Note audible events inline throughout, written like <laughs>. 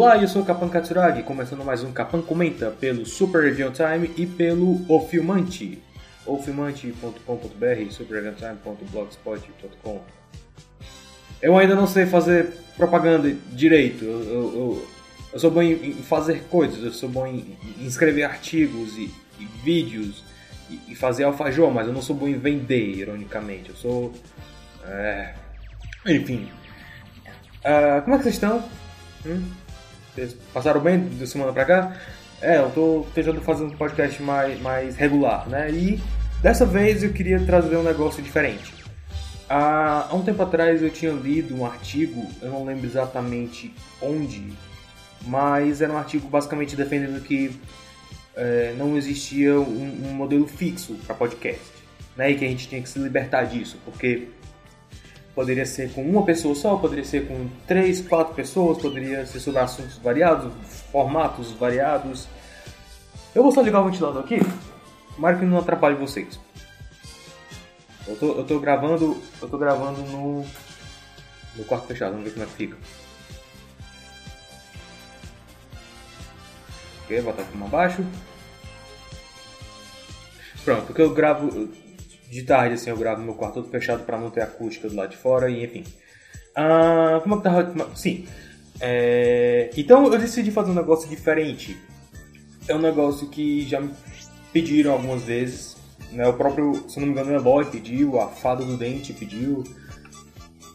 Olá, eu sou o Kapan Katsuragi, começando mais um Kapan Comenta pelo Super Review Time e pelo O Filmante, ofilmante.com.br, superreviewtime.blogspot.com. Eu ainda não sei fazer propaganda direito, eu, eu, eu, eu sou bom em, fazer coisas, eu sou bom em, em escrever artigos e, e vídeos e, e, fazer alfajor, mas eu não sou bom em vender, ironicamente. Eu sou. É... Enfim. Uh, como é que vocês estão? Hum? Vocês passaram bem de semana pra cá? É, eu tô tentando fazer um podcast mais, mais regular, né? E dessa vez eu queria trazer um negócio diferente. Há, um tempo atrás eu tinha lido um artigo, eu não lembro exatamente onde, mas era um artigo basicamente defendendo que é, não existia um, um modelo fixo para podcast, né? E que a gente tinha que se libertar disso, porque Poderia ser com uma pessoa só, poderia ser com três, quatro pessoas, poderia ser sobre assuntos variados, formatos variados. Eu vou só ligar o ventilador aqui, tomara que não atrapalhe vocês. Eu tô, eu tô gravando. Eu tô gravando no. No quarto fechado, vamos ver como é que fica. Ok, botar aqui mais baixo. Pronto, porque eu gravo de tarde, assim, eu gravo meu quarto todo fechado para não ter acústica do lado de fora e enfim. Ah, como é que tava? Sim. É... Então eu decidi fazer um negócio diferente. É um negócio que já me pediram algumas vezes. Né? O próprio, se não me engano, o Eloy pediu, a Fada do Dente pediu.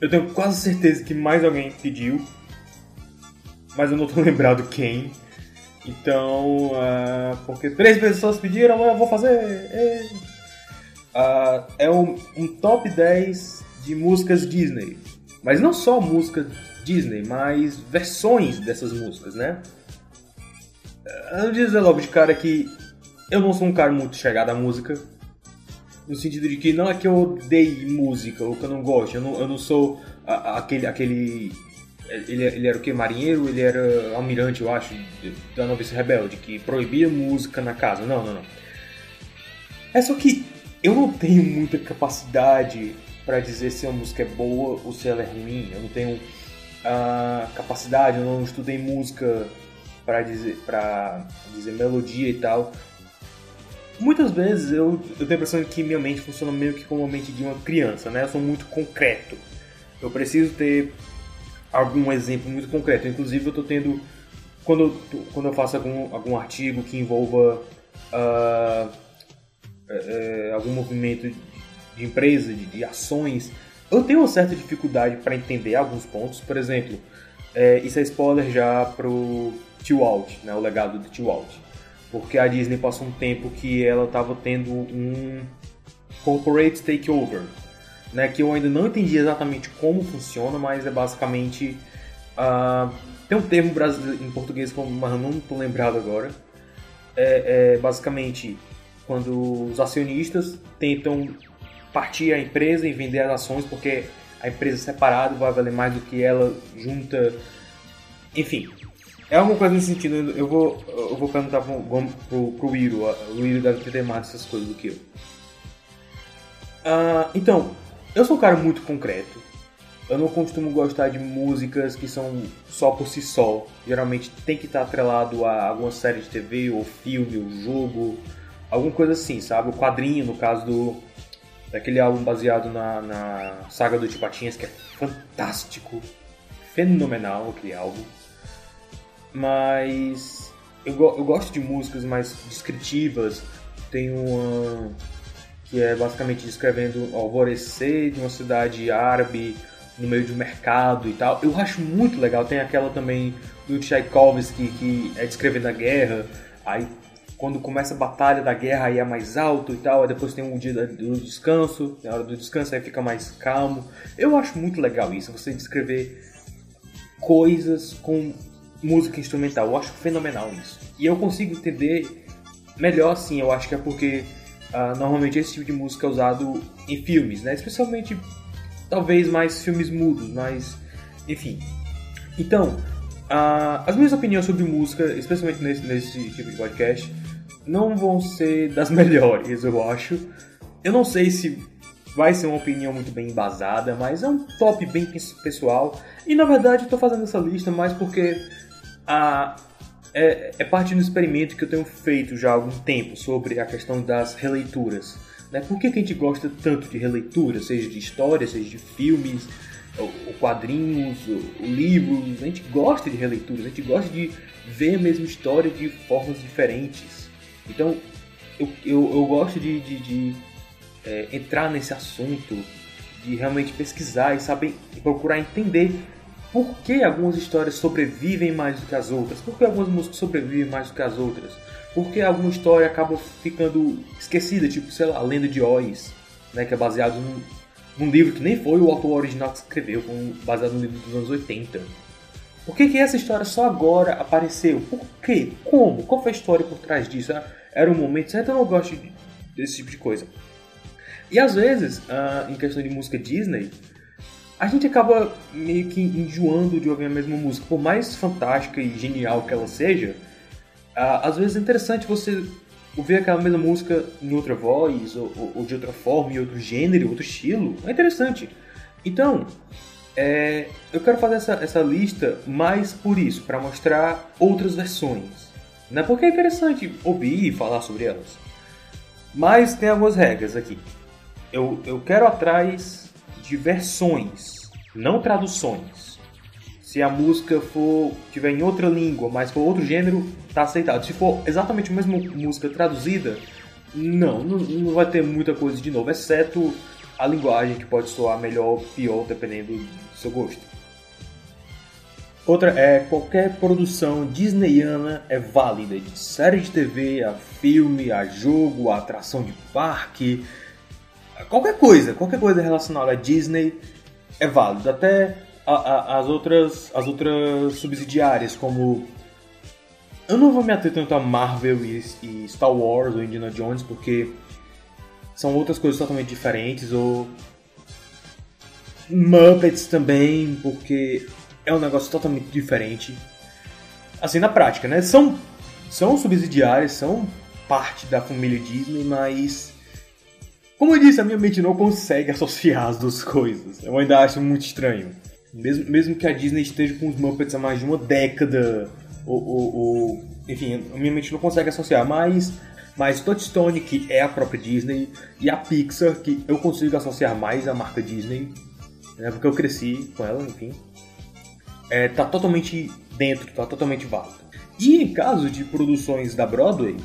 Eu tenho quase certeza que mais alguém pediu. Mas eu não tô <laughs> lembrado quem. Então, uh, porque três pessoas pediram, eu vou fazer. É uh, é um, um, top 10 de músicas Disney. Mas não só música Disney, mas versões dessas músicas, né? Eu vou dizer logo de cara que eu não sou um cara muito chegado à música. No sentido de que não é que eu odeie música ou que eu não gosto. Eu não, eu não sou a, aquele, aquele ele, ele, era o que? Marinheiro? Ele era almirante, eu acho, da Novice Rebelde, que proibia música na casa. Não, não, não. É só que eu não tenho muita capacidade para dizer se uma música é boa ou se ela é ruim. Eu não tenho a capacidade, eu não estudei música para dizer, para dizer melodia e tal. Muitas vezes eu, eu tenho a impressão de que minha mente funciona meio que como a mente de uma criança, né? Eu sou muito concreto. Eu preciso ter algum exemplo muito concreto. Inclusive, eu estou tendo. Quando eu, quando eu faço algum, algum artigo que envolva. Uh, é, é, algum movimento de empresa, de, de, ações, eu tenho uma certa dificuldade para entender alguns pontos. Por exemplo, é, isso é spoiler já pro Tio Walt, né, o legado do Tio Walt. Porque a Disney passou um tempo que ela estava tendo um corporate takeover, né, que eu ainda não entendi exatamente como funciona, mas é basicamente uh, tem um termo em português, mas eu não estou lembrado agora. É, é basicamente quando os acionistas tentam partir a empresa e vender as ações porque a empresa separada vai valer mais do que ela junta. Enfim, é alguma coisa nesse sentido. Eu vou, eu vou perguntar pro, pro, pro Iro. O Iro deve ter mais essas coisas do que eu. Uh, então, eu sou um cara muito concreto. Eu não costumo gostar de músicas que são só por si só. Geralmente tem que estar atrelado a alguma série de TV, ou filme, ou jogo, alguma coisa assim, sabe? O quadrinho, no caso do daquele álbum baseado na, na saga do Tipatinhas, que é fantástico, fenomenal aquele álbum. Mas eu, eu gosto de músicas mais descritivas. Tem uma que é basicamente descrevendo o alvorecer de uma cidade árabe no meio de um mercado e tal. Eu acho muito legal. Tem aquela também do Tchaikovsky que é descrevendo a guerra. Aí quando começa a batalha da guerra aí é mais alto e tal, aí depois tem um dia do descanso, na hora do descanso aí fica mais calmo. Eu acho muito legal isso, você descrever coisas com música instrumental, eu acho fenomenal isso. E eu consigo entender melhor assim, eu acho que é porque uh, normalmente esse tipo de música é usado em filmes, né? Especialmente, talvez mais filmes mudos, mas enfim. Então, uh, as minhas opiniões sobre música, especialmente nesse, nesse tipo de podcast, não vão ser das <laughs> melhores, eu acho. Eu não sei se vai ser uma opinião muito bem embasada, mas é um top bem pessoal. E na verdade eu tô fazendo essa lista mais porque a, é, é, parte do experimento que eu tenho feito já há algum tempo sobre a questão das releituras. Né? Por que, que a gente gosta tanto de releitura, seja de história, seja de filmes, ou, ou quadrinhos, ou, ou livros? A gente gosta de releituras, a gente gosta de ver a mesma história de formas diferentes. Então, eu, eu, eu gosto de, de, de é, entrar nesse assunto, de realmente pesquisar e saber e procurar entender por que algumas histórias sobrevivem mais do que as outras? Por que algumas músicas sobrevivem mais do que as outras? Por que alguma história acaba ficando esquecida, tipo, sei lá, a Lenda de Oz, né, que é baseado num, num livro que nem foi o autor original que escreveu, baseado no livro dos anos 80. Por que, que essa história só agora apareceu? Por quê? Como? Qual foi a história por trás disso? Era um momento certo? Eu não gosto desse tipo de coisa. E às vezes, uh, em questão de música Disney, a gente acaba meio que enjoando de ouvir a mesma música. Por mais fantástica e genial que ela seja, às vezes é interessante você ouvir aquela mesma música em outra voz, ou, ou de outra forma, em outro gênero, outro estilo. É interessante. Então, é, eu quero fazer essa, essa lista mais por isso, para mostrar outras versões. Né? Porque é interessante ouvir e falar sobre elas. Mas tem algumas regras aqui. Eu, eu quero atrás de versões, não traduções. Se a música for tiver em outra língua, mas for outro gênero, tá aceitado. Se for exatamente a mesma música traduzida, não, não, não vai ter muita coisa de novo, exceto a linguagem que pode soar melhor ou pior dependendo do seu gosto. Outra é qualquer produção disneyana é válida, de série de TV, a filme, a jogo, a atração de parque, Qualquer coisa, qualquer coisa relacionada a Disney é válido. Até a, a, as, outras, as outras subsidiárias, como. Eu não vou me ater tanto a Marvel e, e Star Wars ou Indiana Jones, porque são outras coisas totalmente diferentes, ou. Muppets também, porque é um negócio totalmente diferente. Assim, na prática, né? São, são subsidiárias, são parte da família Disney, mas como eu disse, a minha mente não consegue <laughs> associar as duas coisas. Eu ainda acho muito estranho. Mesmo, mesmo que a Disney esteja com os Muppets há mais de uma década, ou, ou, ou enfim, a minha mente não consegue associar, mas mas Touchstone, que é a própria Disney, e a Pixar, que eu consigo associar mais à marca Disney, né, porque eu cresci com ela, enfim, é, tá totalmente dentro, tá totalmente válido. E em caso de produções da Broadway,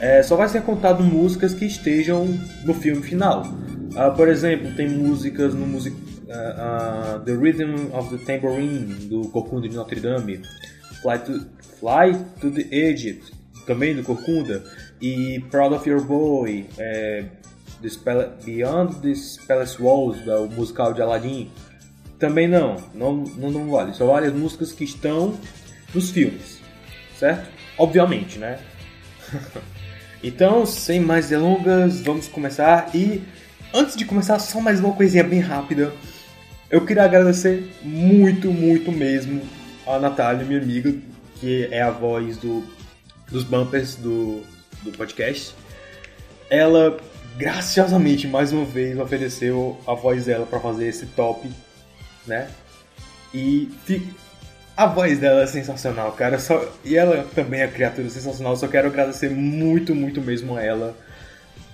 é, só vai ser contado músicas que estejam no filme final. Uh, por exemplo, tem músicas no music, uh, uh, The Rhythm of the Tambourine, do Corcunda de Notre Dame, Fly to, Fly to the Egypt, também do Corcunda, e Proud of Your Boy, é, the Beyond the Palace Walls, do musical de Aladdin. Também não, não, não, não vale. Só vale as músicas que estão nos filmes, certo? Obviamente, né? <laughs> Então, sem mais delongas, vamos começar. E antes de começar, só mais uma coisinha bem rápida. Eu queria agradecer muito, muito mesmo a Natália, minha amiga, que é a voz do, dos bumpers do, do podcast. Ela graciosamente mais uma vez ofereceu a voz dela para fazer esse top, né? E a voz dela é sensacional, cara. Só... E ela também é criatura sensacional. Só quero agradecer muito, muito mesmo a ela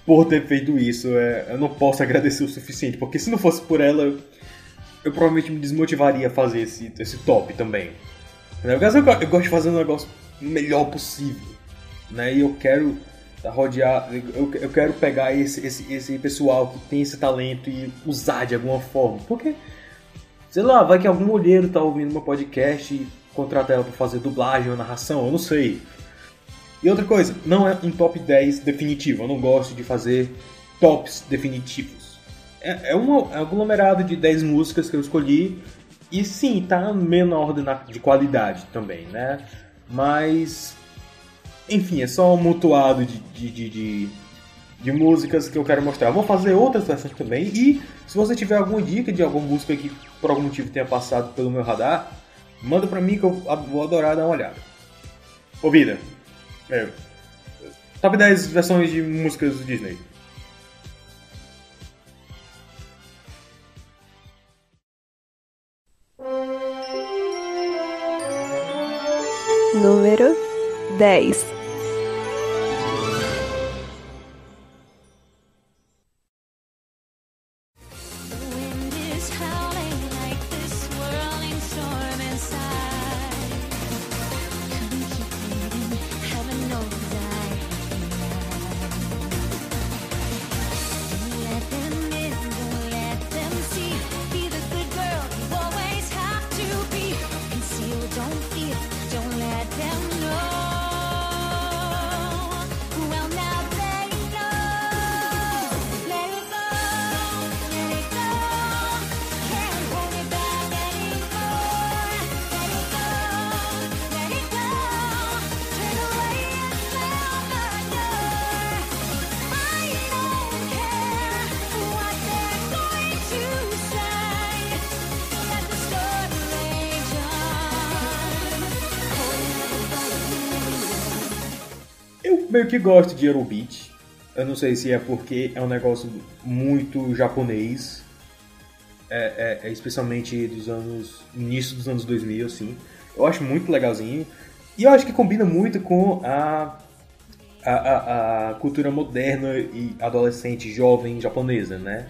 por ter feito isso. É... Eu não posso agradecer o suficiente, porque se não fosse por ela, eu provavelmente me desmotivaria a fazer esse, esse top também. Eu, eu gosto de fazer um negócio melhor possível. Né? E eu quero rodear. Eu, eu quero pegar esse, esse, esse pessoal que tem esse talento e usar de alguma forma. Porque Sei lá, vai que algum olheiro tá ouvindo meu podcast e contrata ela pra fazer dublagem ou narração, eu não sei. E outra coisa, não é um top 10 definitivo. Eu não gosto de fazer tops definitivos. É, é um aglomerado de 10 músicas que eu escolhi. E sim, tá ordem de qualidade também, né? Mas. Enfim, é só um mutuado de, de, de, de, de músicas que eu quero mostrar. Eu vou fazer outras versões também. E se você tiver alguma dica de alguma música que por algum motivo tenha passado pelo meu radar, manda pra mim que eu vou adorar dar uma olhada. Ô é, top 10 versões de músicas do Disney. Número 10 meio que gosto de Eurobeat. Eu não sei se é porque é um negócio muito japonês. É, é, é especialmente dos anos. início dos anos 2000, assim. Eu acho muito legalzinho. E eu acho que combina muito com a, a, a, a cultura moderna e adolescente, jovem japonesa, né?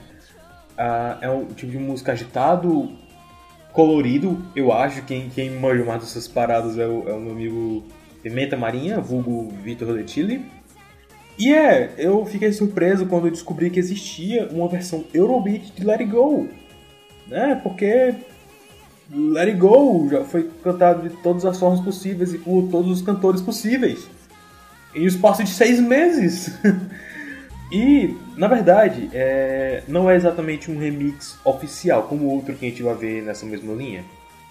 É um tipo de música agitado, colorido, eu acho. Quem, quem manja mais dessas paradas é o, é o meu amigo Pimenta Marinha, vulgo Vitor Letilli. E é, eu fiquei surpreso quando descobri que existia uma versão Eurobeat de Let It Go. Né? Porque Let It Go já foi cantado de todas as formas possíveis e por todos os cantores possíveis. Em um espaço de seis meses. <laughs> e, na verdade, é, não é exatamente um remix oficial, como outro que a gente vai ver nessa mesma linha.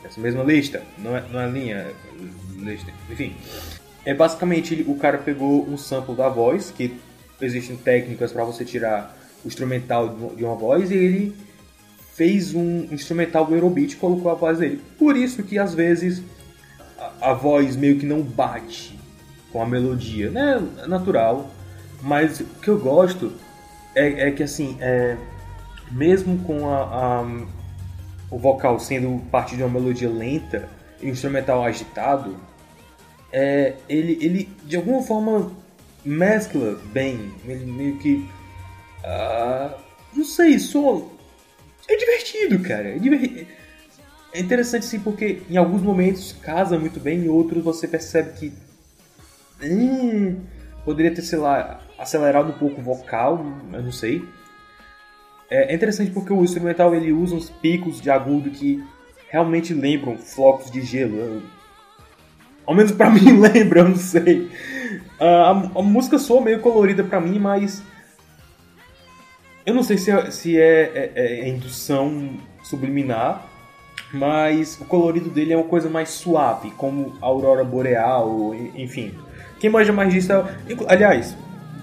Nessa mesma lista. Não é, não é linha, enfim. É basicamente o cara pegou um sample da voz, que existem técnicas para você tirar o instrumental de uma voz, e ele fez um instrumental do Eurobeat e colocou a voz dele. Por isso que às vezes a, a voz meio que não bate com a melodia, né? É natural. Mas o que eu gosto é, é que assim, é, mesmo com a, a, o vocal sendo parte de uma melodia lenta e o instrumental agitado, é, ele, ele de alguma forma mescla bem, ele meio que. Uh, não sei, só. É divertido, cara. É, divertido. é interessante sim, porque em alguns momentos casa muito bem, em outros você percebe que. Hum, poderia ter, sei lá, acelerado um pouco o vocal, eu não sei. É interessante porque o instrumental ele usa uns picos de agudo que realmente lembram flocos de gelo. Ao menos para <laughs> mim lembra, eu não sei. Uh, a, a, música soa meio colorida para mim, mas. Eu não sei se é, se é, é, é, indução subliminar, mas o colorido dele é uma coisa mais suave, como aurora boreal, enfim. Quem manja mais disso é. Aliás,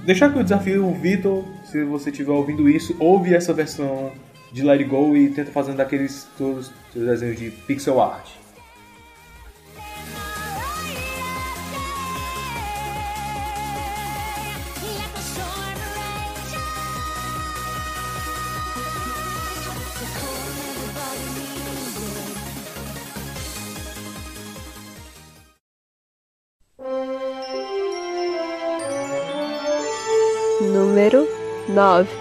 deixar aqui o desafio, Vitor, se você estiver ouvindo isso, ouve essa versão de Let It Go e tenta fazer daqueles todos os desenhos de pixel art. Número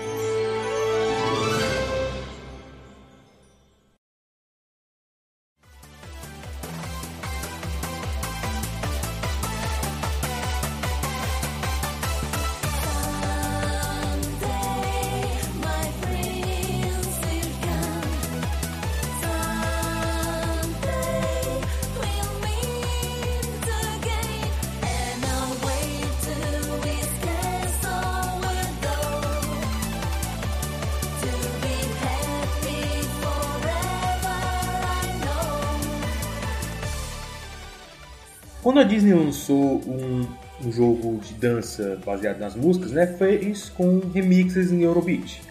Disney lançou um, um jogo de dança baseado nas músicas, né, fez com remixes em Eurobeat.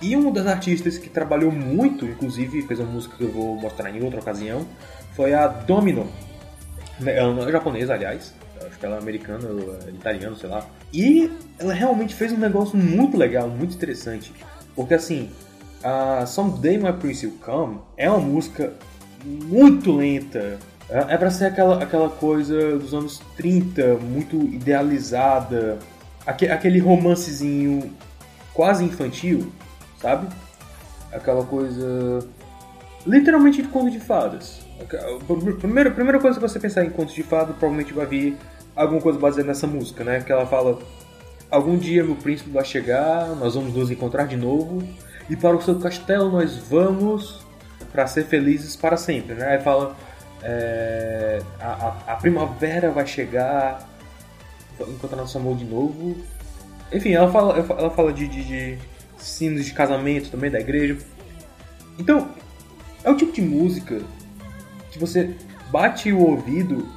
E um das artistas que trabalhou muito, inclusive fez uma música que eu vou mostrar em outra ocasião, foi a Domino. Ela não é japonesa, aliás. Acho que ela é americana, é italiana, sei lá. E ela realmente fez um negócio muito legal, muito interessante. Porque assim, a Someday My Prince Will Come é uma música muito lenta. É, é pra ser aquela, aquela coisa dos anos 30, muito idealizada. Aquele romancezinho quase infantil, sabe? Aquela coisa. literalmente de conto de fadas. A primeira, primeira coisa que você pensar em conto de fadas provavelmente vai vir alguma coisa baseada nessa música, né? Que ela fala: Algum dia meu príncipe vai chegar, nós vamos nos encontrar de novo, e para o seu castelo nós vamos para ser felizes para sempre, né? Aí fala: é, a, a, a, primavera vai chegar, encontrar nosso amor de novo. Enfim, ela fala, ela fala de, de, de sinos de casamento também da igreja. Então, é o tipo de música que você bate o ouvido,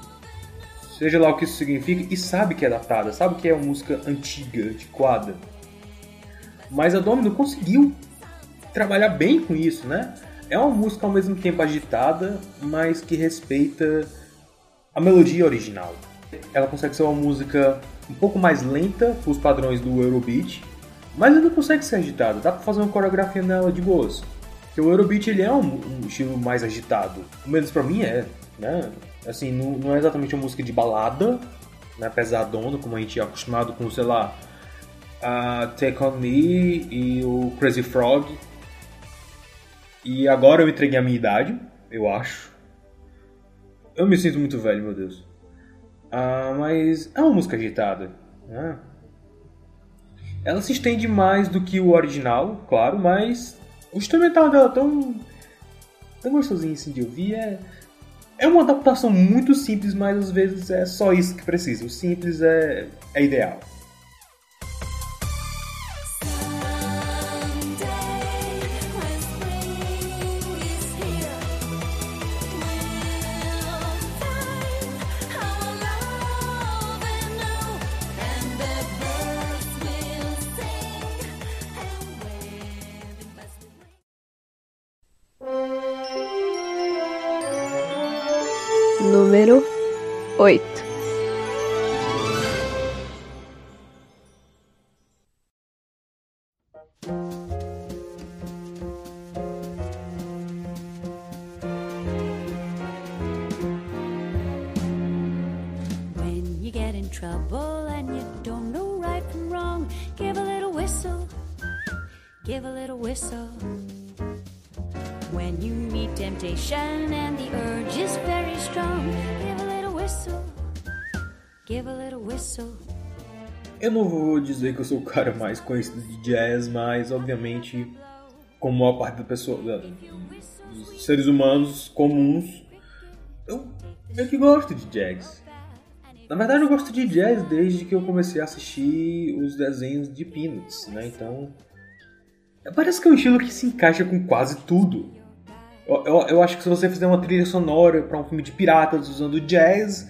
seja lá o que isso significa, e sabe que é datada, sabe que é uma música antiga, antiquada. Mas a Domino conseguiu trabalhar bem com isso, né? É uma música ao mesmo tempo agitada, mas que respeita a melodia original. Ela consegue ser uma música um pouco mais lenta para os padrões do Eurobeat, mas ainda consegue ser agitada. Dá para fazer uma coreografia nela de boas. Porque o Eurobeat ele é um, um estilo mais agitado. O menos para mim é, né? Assim, não, não, é exatamente uma música de balada, né? Pesadona, como a gente é acostumado com, sei lá, a Take On Me e o Crazy Frog. E agora eu entreguei a minha idade, eu acho. Eu me sinto muito velho, meu Deus. Ah, mas é uma música agitada, né? Ela se estende mais do que o original, claro, mas o instrumental dela é tão, tão gostosinho assim de ouvir. É, é uma adaptação muito simples, mas às vezes é só isso que precisa. O simples é, é ideal. Cara mais conhecido de jazz, mas obviamente, como a parte da pessoa, dos seres humanos comuns, eu meio que gosto de jazz. Na verdade, eu gosto de jazz desde que eu comecei a assistir os desenhos de Peanuts, né? Então, parece que é um estilo que se encaixa com quase tudo. Eu, eu, eu, acho que se você fizer uma trilha sonora para um filme de piratas usando jazz,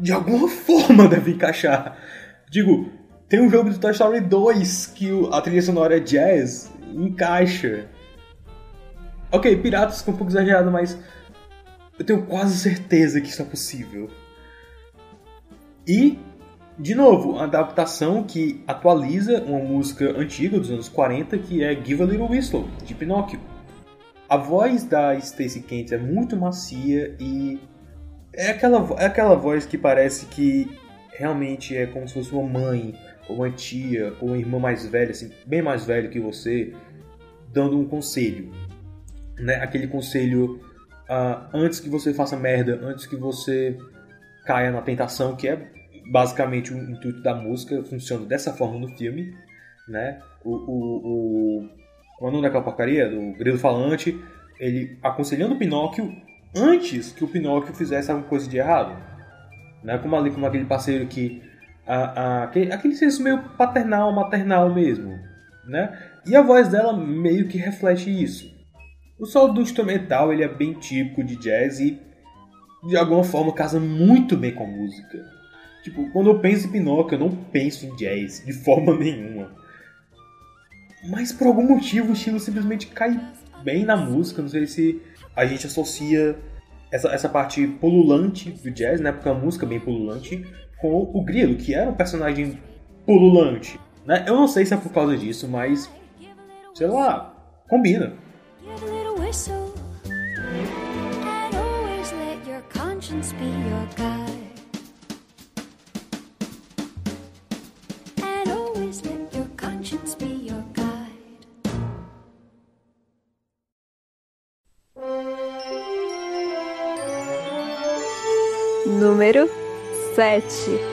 de alguma <laughs> forma deve encaixar. Digo, tem um jogo do Toy Story 2 que a trilha sonora é jazz, encaixa. Ok, piratas ficou um pouco exagerado, mas eu tenho quase certeza que isso é possível. E, de novo, uma adaptação que atualiza uma música antiga dos anos 40 que é Give a Little Whistle, de Pinóquio. A voz da Stacey Kent é muito macia e é aquela, é aquela voz que parece que realmente é como se fosse uma mãe, ou uma tia, ou uma irmã mais velha, assim, bem mais velha que você, dando um conselho. Né? Aquele conselho uh, antes que você faça merda, antes que você caia na tentação, que é basicamente o intuito da música, funciona dessa forma no filme. Né? O, o, o o nome daquela porcaria, do grilo falante, ele aconselhando o Pinóquio antes que o Pinóquio fizesse alguma coisa de errado. Né? Como ali, como aquele parceiro que. A, a, aquele, senso meio paternal, maternal mesmo. Né? E a voz dela meio que reflete isso. O solo do instrumental ele é bem típico de jazz e de alguma forma casa muito bem com a música. Tipo, quando eu penso em Pinóquio, eu não penso em jazz de forma <laughs> nenhuma. Mas por algum motivo o estilo simplesmente cai bem na música. Não sei se a gente associa essa, essa parte pululante do jazz, né? Porque é uma música bem pululante, com o Grilo, que era um personagem pululante. Né? Eu não sei se é por causa disso, mas sei lá, combina. Número 7.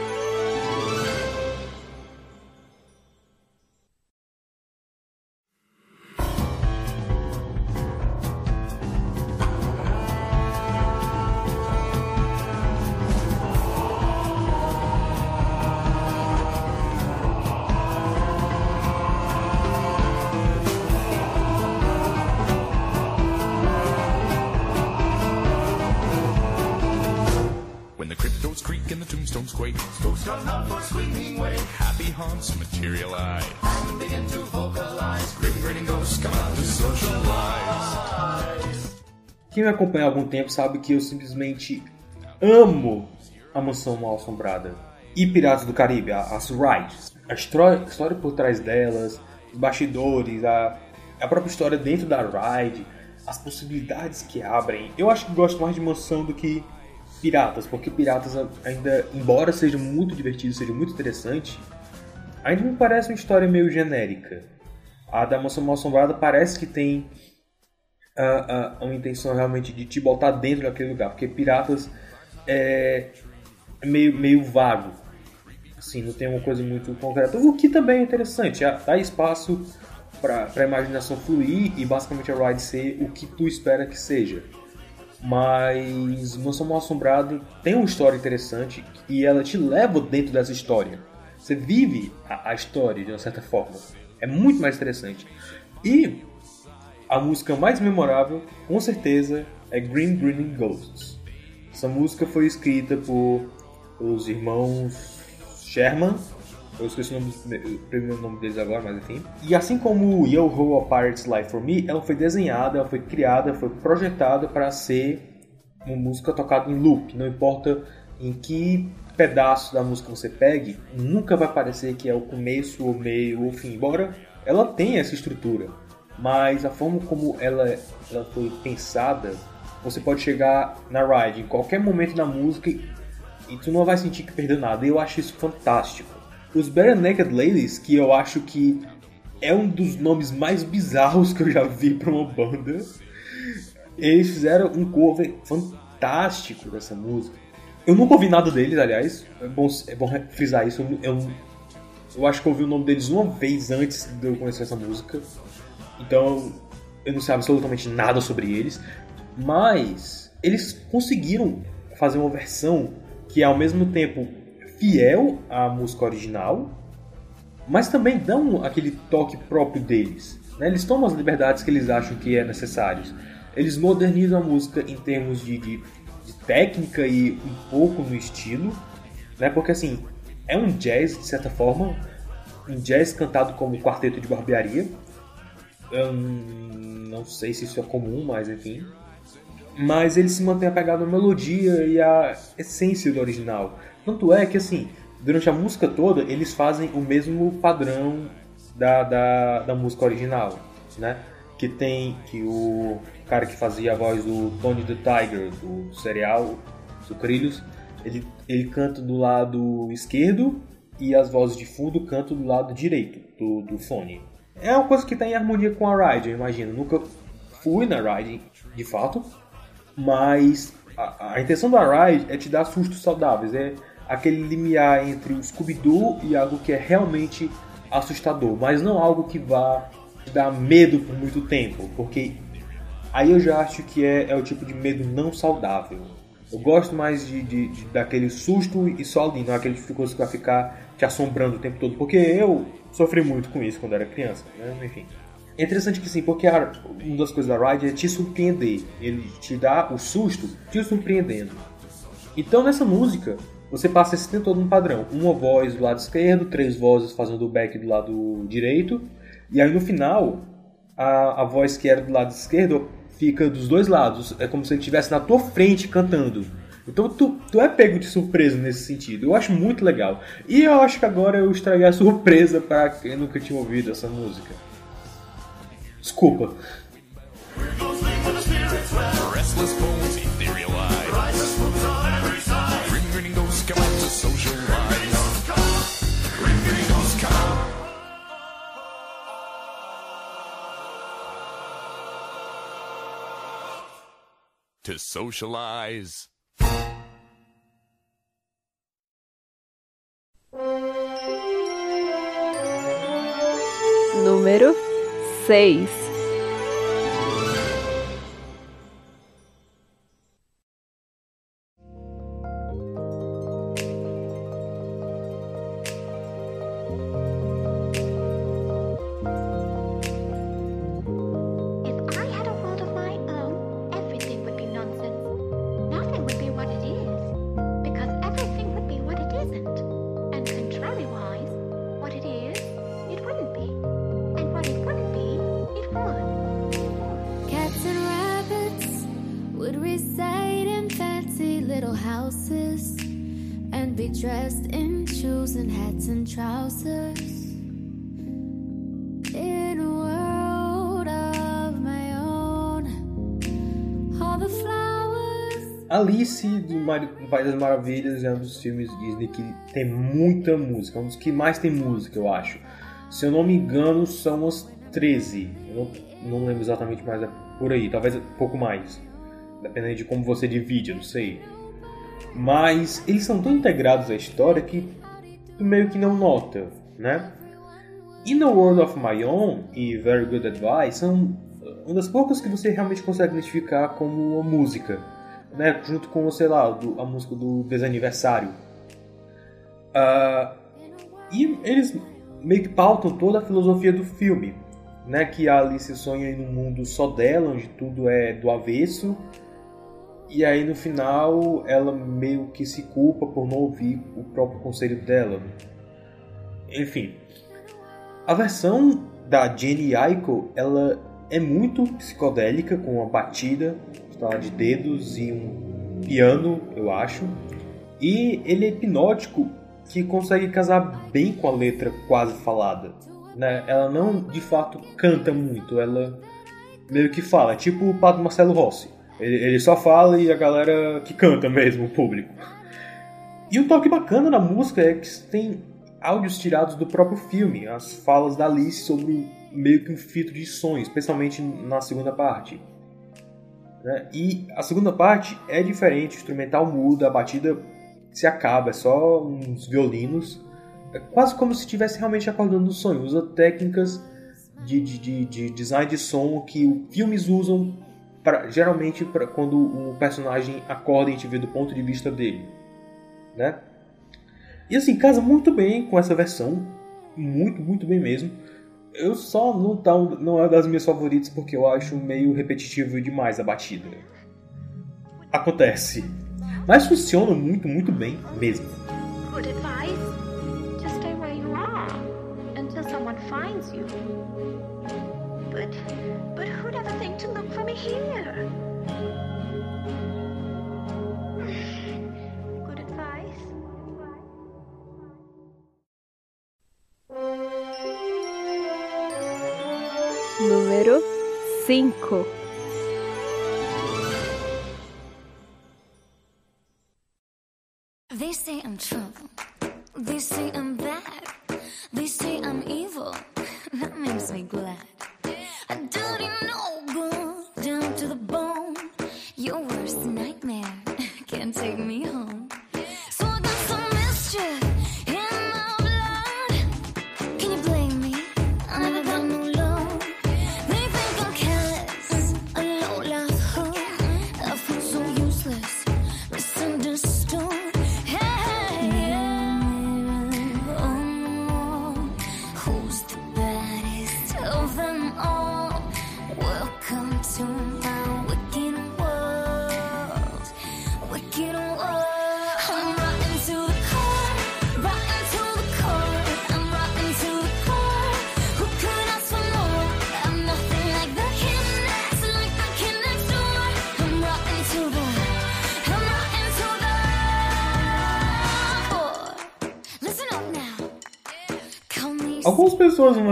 Haunts materialize. And begin to vocalize. Ghosts come out to socialize. Quem me acompanha há algum tempo sabe que eu simplesmente amo a Mansão Mal Assombrada e Piratas do Caribe, as rides. A história, a história por trás delas, os bastidores, a, a própria história dentro da ride, as possibilidades que abrem. Eu acho que gosto mais de Mansão do que Piratas, porque Piratas ainda, embora seja muito divertido, seja muito interessante, ainda me parece uma história meio genérica. A da Mansão Mal Assombrada parece que tem a, a, uma intenção realmente de te botar dentro daquele lugar, porque Piratas é meio, meio vago, assim, não tem uma coisa muito concreta, o que também é interessante, dá espaço para a imaginação fluir e basicamente a ride ser o que tu espera que seja. Mas Mansão Mal Assombrado tem uma história interessante e ela te leva dentro dessa história. Você vive a, a história de uma certa forma. É muito mais interessante. E a música mais memorável, com certeza, é Green Greening Ghosts. Essa música foi escrita por os irmãos Sherman. Eu esqueci o, nome, o nome deles agora, mas enfim. E assim como Yo Ho A Pirate's Life For Me, ela foi desenhada, ela foi criada, foi projetada para ser uma música tocada em loop. Não importa em que pedaço da música você pegue, nunca vai parecer que é o começo, o meio ou o fim. Embora ela tenha essa estrutura, mas a forma como ela, ela foi pensada, você pode chegar na ride em qualquer momento da música e, e tu não vai sentir que perdeu nada. E eu acho isso fantástico. Os Bare Naked Ladies, que eu acho que é um dos nomes mais bizarros que eu já vi para uma banda, eles fizeram um cover fantástico dessa música. Eu nunca ouvi nada deles, aliás. É bom, é bom frisar isso. Eu, eu, eu acho que eu ouvi o nome deles uma vez antes de eu conhecer essa música. Então eu não sei absolutamente nada sobre eles. Mas eles conseguiram fazer uma versão que é ao mesmo tempo fiel à música original, mas também dão aquele toque próprio deles. Né? Eles tomam as liberdades que eles acham que é necessários. Eles modernizam a música em termos de, de técnica e um pouco no estilo, né? porque assim, é um jazz de certa forma, um jazz cantado como quarteto de barbearia. Eu não sei se isso é comum, mas enfim. Mas ele se mantém apegado à melodia e à essência do original. Tanto é que, assim, durante a música toda, eles fazem o mesmo padrão da, da, da música original, né? Que tem que o cara que fazia a voz do Tony the Tiger, do serial Sucrilhos, ele, ele canta do lado esquerdo e as vozes de fundo cantam do lado direito do, do fone. É uma coisa que está em harmonia com a Ride, eu imagino. Nunca fui na Ride, de fato, mas a, a intenção da Ride é te dar sustos saudáveis, é aquele limiar entre o Scooby-Doo e algo que é realmente assustador, mas não algo que vá te dar medo por muito tempo, porque aí eu já acho que é, é o tipo de medo não saudável. Eu gosto mais de, de, de daquele susto e só não aquele coisa que vai ficar te assombrando o tempo todo, porque eu sofri muito com isso quando era criança, né? enfim. É interessante que sim, porque a, uma das coisas da Ride é te surpreender. Ele te dá o susto te surpreendendo. Então nessa música, você passa esse tempo todo um padrão. Uma voz do lado esquerdo, três vozes fazendo o back do lado direito. E aí no final, a, a voz que era do lado esquerdo fica dos dois lados. É como se ele estivesse na tua frente cantando. Então tu, tu é pego de surpresa nesse sentido. Eu acho muito legal. E eu acho que agora eu estraguei a <laughs> surpresa para quem nunca tinha ouvido essa música. Desculpa. Restless To socialize. Número 6. Alice do Mari- do País das Maravilhas é um dos filmes Disney que tem muita música, é um dos que mais tem música, eu acho. Se eu não me engano, são as 13. Eu não, não lembro exatamente, mas é por aí, talvez um pouco mais. Dependendo de como você divide, eu não sei. Mas eles são tão integrados à história que tu meio que não nota, né? In a World of My Own e Very Good Advice são uma das poucas que você realmente consegue identificar como uma música, né? Junto com, sei lá, do- a música do Desaniversário. Ah, e eles meio que pautam toda a filosofia do filme, né? Que a Alice sonha em um mundo só dela, onde tudo é do avesso. E aí no final ela meio que se culpa por não ouvir o próprio conselho dela. Enfim, a versão da Jenny Aiko, ela é muito psicodélica, com uma batida tá, de dedos e um piano, eu acho. E ele é hipnótico, que consegue casar bem com a letra quase falada. Né? Ela não, de fato, canta muito, ela meio que fala, é tipo o Padre Marcelo Rossi. Ele, ele só fala e a galera que canta mesmo, o público. E o toque bacana na música é que tem áudios tirados do próprio filme, as falas da Alice sobre meio que um filtro de sonhos, especialmente na segunda parte. Né? E a segunda parte é diferente, o instrumental muda, a batida se acaba, é só uns violinos. É quase como se estivesse realmente acordando no sonho. Usa técnicas de, de, de, de design de som que filmes usam pra, geralmente pra, quando o personagem acorda e a gente vê do ponto de vista dele. Né? E assim, casa muito bem com essa versão. Muito, muito bem mesmo. Eu só não, tá, não é das minhas favoritas porque eu acho meio repetitivo demais a batida. Acontece. Mas funciona muito, muito bem mesmo. But, but who'd ever think to look for me here? 5.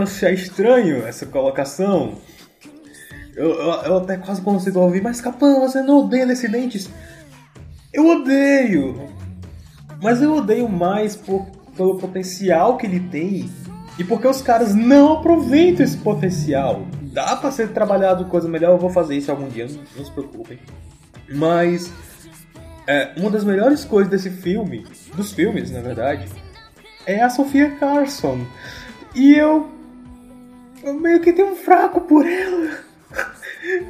Achar estranho essa colocação. Eu, eu, eu até quase consigo ouvir, mas Capão, você não odeia Descendentes? Eu odeio! Mas eu odeio mais por, pelo potencial que ele tem e porque os caras não aproveitam esse potencial. Dá pra ser trabalhado coisa melhor, eu vou fazer isso algum dia, não, não se preocupem. Mas é, uma das melhores coisas desse filme, dos filmes na verdade, é a Sofia Carson. E eu, meio que tenho um fraco por ela.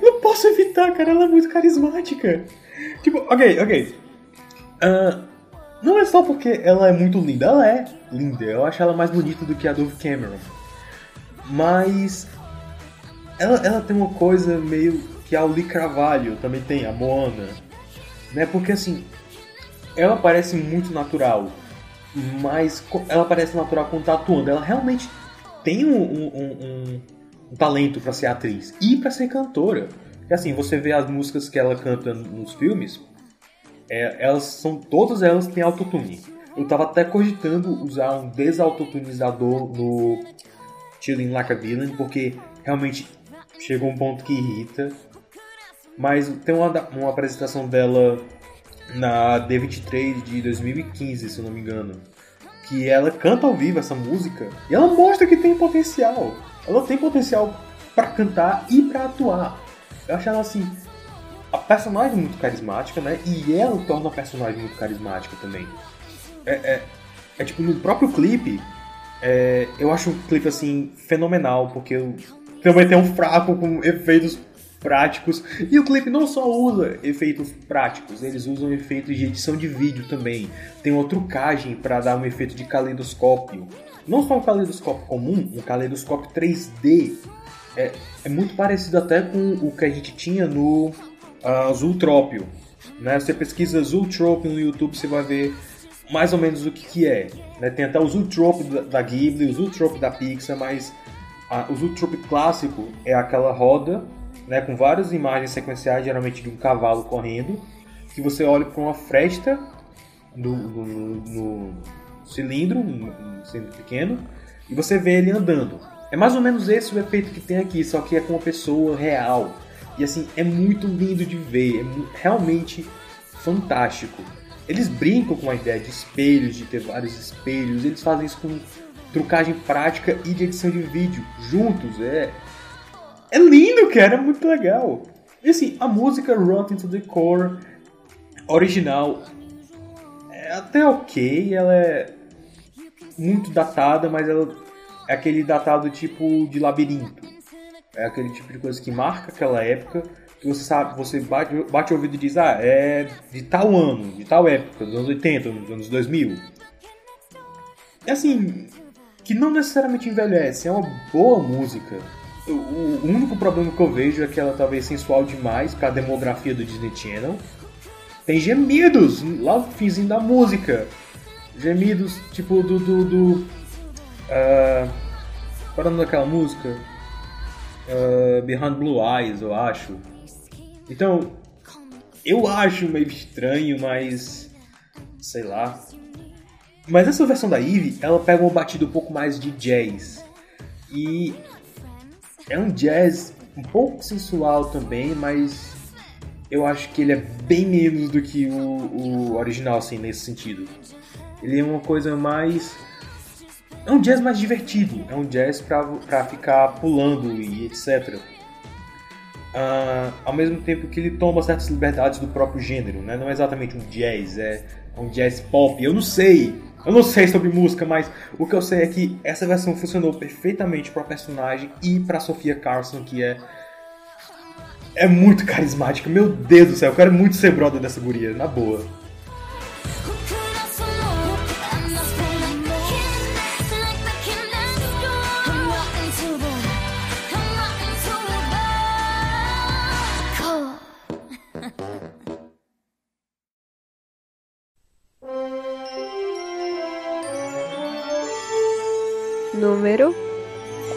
Não posso evitar, cara, ela é muito carismática. Tipo, ok, ok. Ah, não é só porque ela é muito linda, ela é linda. Eu acho ela mais bonita do que a Dove Cameron. Mas ela, ela tem uma coisa meio que a Lee Carvalho também tem, a Moana. Né? Porque assim, ela parece muito natural. Mas ela parece natural quando tá atuando. Ela realmente tem um, um- um- talento pra ser atriz e pra ser cantora. Porque assim, você vê as músicas que ela canta nos filmes, é, elas são todas elas têm autotune. Eu tava até cogitando usar um desautotunizador no Chilling Like a Villain, porque realmente chegou um ponto que irrita. Mas tem uma, uma apresentação dela na D23 de 2015, se eu não me engano. Que ela canta ao vivo essa música e ela mostra que tem potencial. Ela tem potencial pra cantar e pra atuar. Eu acho ela assim. A personagem muito carismática, né? E ela torna a personagem muito carismática também. É, é, é tipo, no próprio clipe, é, eu acho o clipe assim fenomenal, porque eu também tem um fraco com efeitos práticos. E o clipe não só usa efeitos práticos, eles usam efeitos de edição de vídeo também. Tem uma trucagem para dar um efeito de caleidoscópio. Não só um caleidoscópio comum, um caleidoscópio 3D. É, é muito parecido até com o que a gente tinha no uh, Zootrópio. Né? Você pesquisa Zootrópio no YouTube, você vai ver mais ou menos o que, que é. né? Tem até o Zootrópio da, Ghibli, o Zootrópio da Pixar, mas ah, o Zootrópio clássico é aquela roda né, com várias imagens sequenciais, geralmente de um cavalo correndo, que você olha para uma fresta no, no- no cilindro, um cilindro pequeno, e você vê ele andando. É mais ou menos esse o efeito que tem aqui, só que é com uma pessoa real. E assim, é muito lindo de ver, é realmente fantástico. Eles brincam com a ideia de espelhos, de ter vários espelhos, eles fazem isso com trucagem prática e de edição de vídeo juntos. É, é lindo, cara, é muito legal. E assim, a música Rotten to the Core original é até ok, ela é muito datada, mas ela é aquele datado tipo de labirinto. É aquele tipo de coisa que marca aquela época, que você sabe, você bate, bate o ouvido e diz, ah, é de tal ano, de tal época, dos anos 80, dos anos 2000. É assim, que não necessariamente envelhece, é uma boa música. O, único problema que eu vejo é que ela talvez sensual demais para a demografia do Disney Channel. Tem gemidos lá no finzinho da música. Gemidos tipo do. do, do ah, qual é o nome daquela música? Ah, Behind Blue Eyes, eu acho. Então, eu acho meio estranho, mas. sei lá. Mas essa versão da Eve, ela pega uma batida um pouco mais de jazz. E é um jazz um pouco sensual também, mas eu acho que ele é bem menos do que o, o original, assim, nesse sentido. Ele é uma coisa mais. É um jazz mais divertido, é um jazz pra, pra ficar pulando e etc. Ah, ao mesmo tempo que ele toma certas liberdades do próprio gênero, né? Não é exatamente um jazz, é um jazz pop. Eu não sei, eu não sei sobre música, mas o que eu sei é que essa versão funcionou perfeitamente para personagem e para Sofia Carson, que é é muito carismática. Meu Deus do céu, eu quero muito ser brother dessa guria, na boa.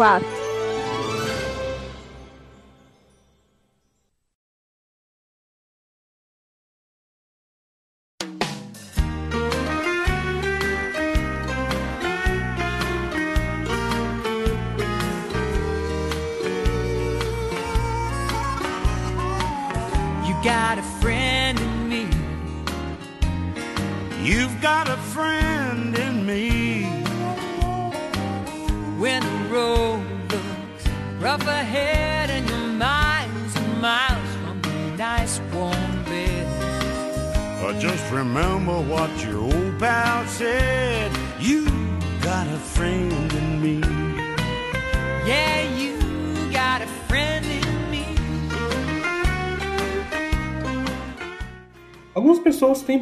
4.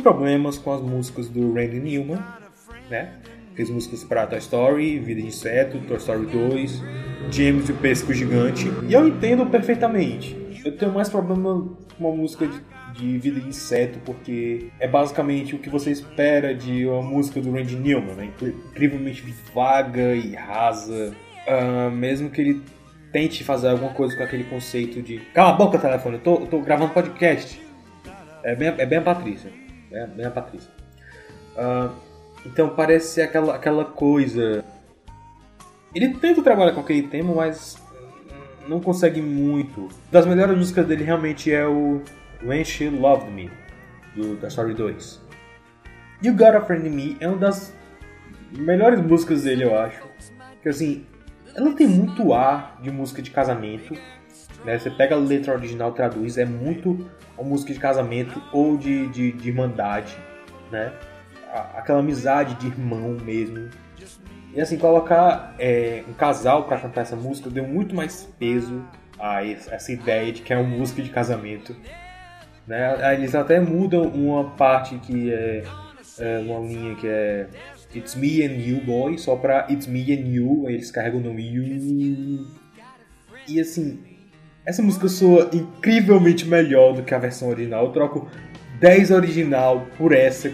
Problemas com as músicas do Randy Newman, né? Fez músicas para Toy Story, Vida de Inseto, Toy Story 2, James e o Pesco Gigante. E eu entendo perfeitamente. Eu tenho mais problema com uma música de, de Vida de Inseto, porque é basicamente o que você espera de uma música do Randy Newman, né? Incrivelmente vaga e rasa. Ah, mesmo que ele tente fazer alguma coisa com aquele conceito de cala a boca, telefone, eu tô, eu tô gravando podcast. É bem, é bem a Patrícia. É bem a Patrícia. Ah, então parece ser aquela, aquela coisa. Ele tenta trabalhar com aquele tema, mas não consegue muito. Das melhores músicas dele realmente é o When She Loved Me, do Story 2. You Got a Friend in Me é uma das melhores músicas dele, eu acho. Que assim, ela tem muito ar de música de casamento. Né? Você pega a letra original traduz, é muito uma música de casamento ou de, de, de irmandade, né? Aquela amizade de irmão mesmo. E assim, colocar é, um casal pra cantar essa música deu muito mais peso a es- essa ideia de que é uma música de casamento. Né? Eles até mudam uma parte que é, é uma linha que é It's me and you, boy, só pra It's me and you, eles carregam o nome you. E assim, essa música soa incrivelmente melhor do que a versão original. Eu troco 10 original por essa,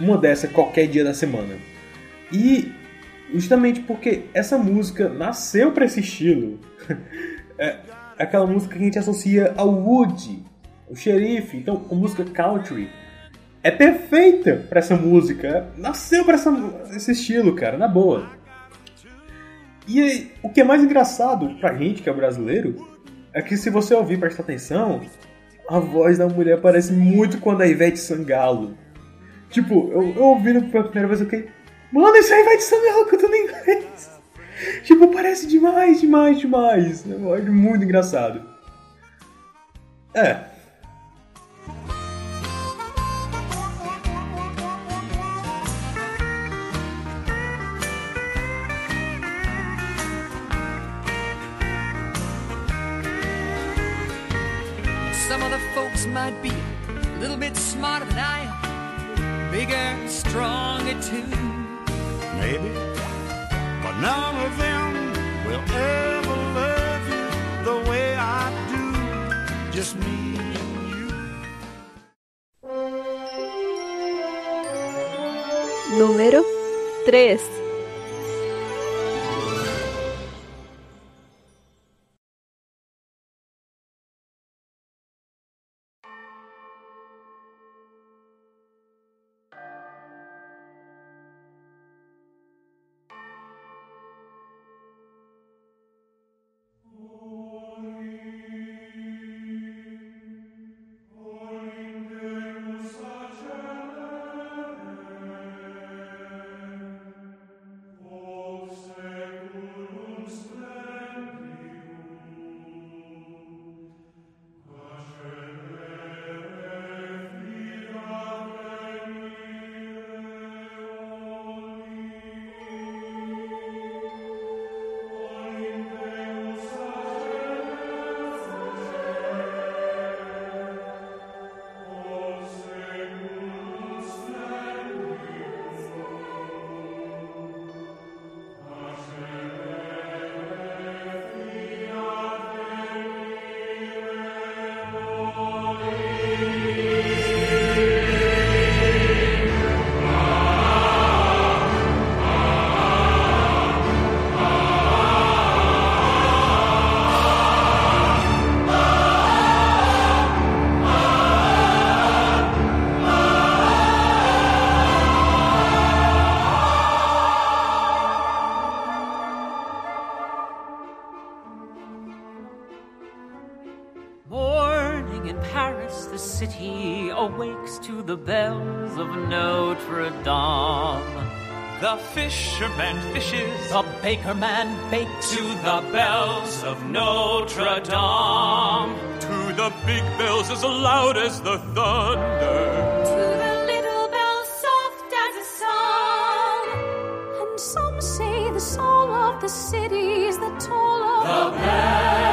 uma dessa qualquer dia da semana. E justamente porque essa música nasceu pra esse estilo. <laughs> é aquela música que a gente associa ao Woody, o xerife. Então, a música country é perfeita pra essa música. Nasceu essa, esse estilo, cara, na boa. E aí, o que é mais engraçado pra gente que é brasileiro é que se você ouvir e prestar atenção, a voz da mulher parece muito com a Ivete Sangalo. Tipo, eu, eu ouvindo pela primeira vez, eu fiquei, mano, isso é a Ivete Sangalo cantando em inglês. Tipo, parece demais, demais, demais. Eu acho muito engraçado. É, bigger, stronger too. Maybe. But none of them will ever love you the way I do. Just me and you. Número 3. Notre The fisherman fishes The baker man bakes to the bells of Notre Dame. To the big bells as loud as the thunder. To the little bells soft as a song. And some say the soul of the city is the toll of the, bells.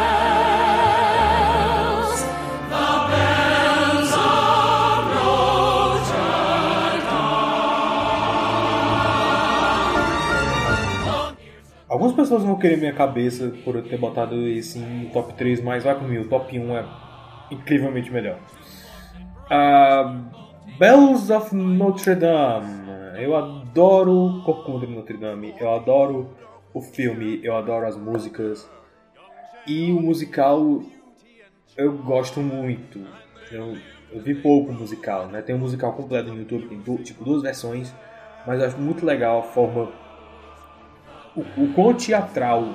Pessoas vão querer minha cabeça por eu ter botado esse em top 3, mas vai comigo, top 1 é incrivelmente melhor. Ah, Bells of Notre Dame. Eu adoro Corcunda de Notre Dame, eu adoro o filme, eu adoro as músicas. E o musical eu gosto muito. Eu, eu vi pouco musical, né? Tem um musical completo no YouTube, tem tipo duas versões, mas eu acho muito legal a forma o, o quão teatral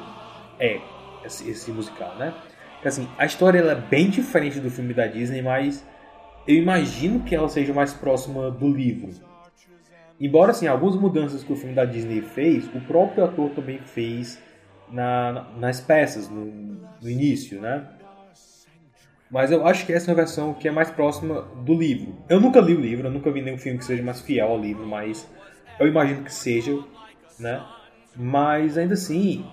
é esse, esse musical, né? Porque, assim, a história ela é bem diferente do filme da Disney, mas eu imagino que ela seja mais próxima do livro. Embora, assim, algumas mudanças que o filme da Disney fez, o próprio ator também fez na, na- nas peças, no, no início, né? Mas eu acho que essa é uma versão que é mais próxima do livro. Eu nunca li o livro, eu nunca vi nenhum filme que seja mais fiel ao livro, mas eu imagino que seja, né? Mas ainda assim.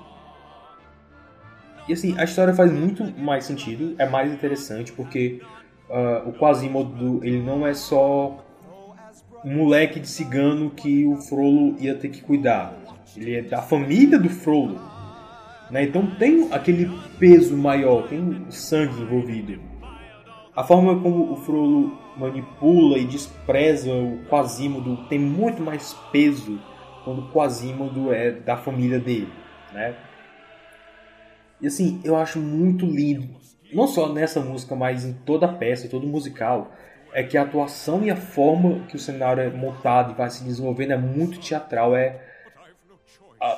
E assim, a história faz muito mais sentido, é mais interessante, porque ah, o Quasimodo ele não é só um moleque de cigano que o Frollo ia ter que cuidar. Ele é da família do Frollo. Né? Então tem aquele peso maior, tem sangue envolvido. A forma como o Frollo manipula e despreza o Quasimodo tem muito mais peso quando Quasimodo é da família dele, né? E assim, eu acho muito lindo, não só nessa música, mas em toda a peça, todo o musical, é que a atuação e a forma que o cenário é montado e vai se desenvolvendo é muito teatral, é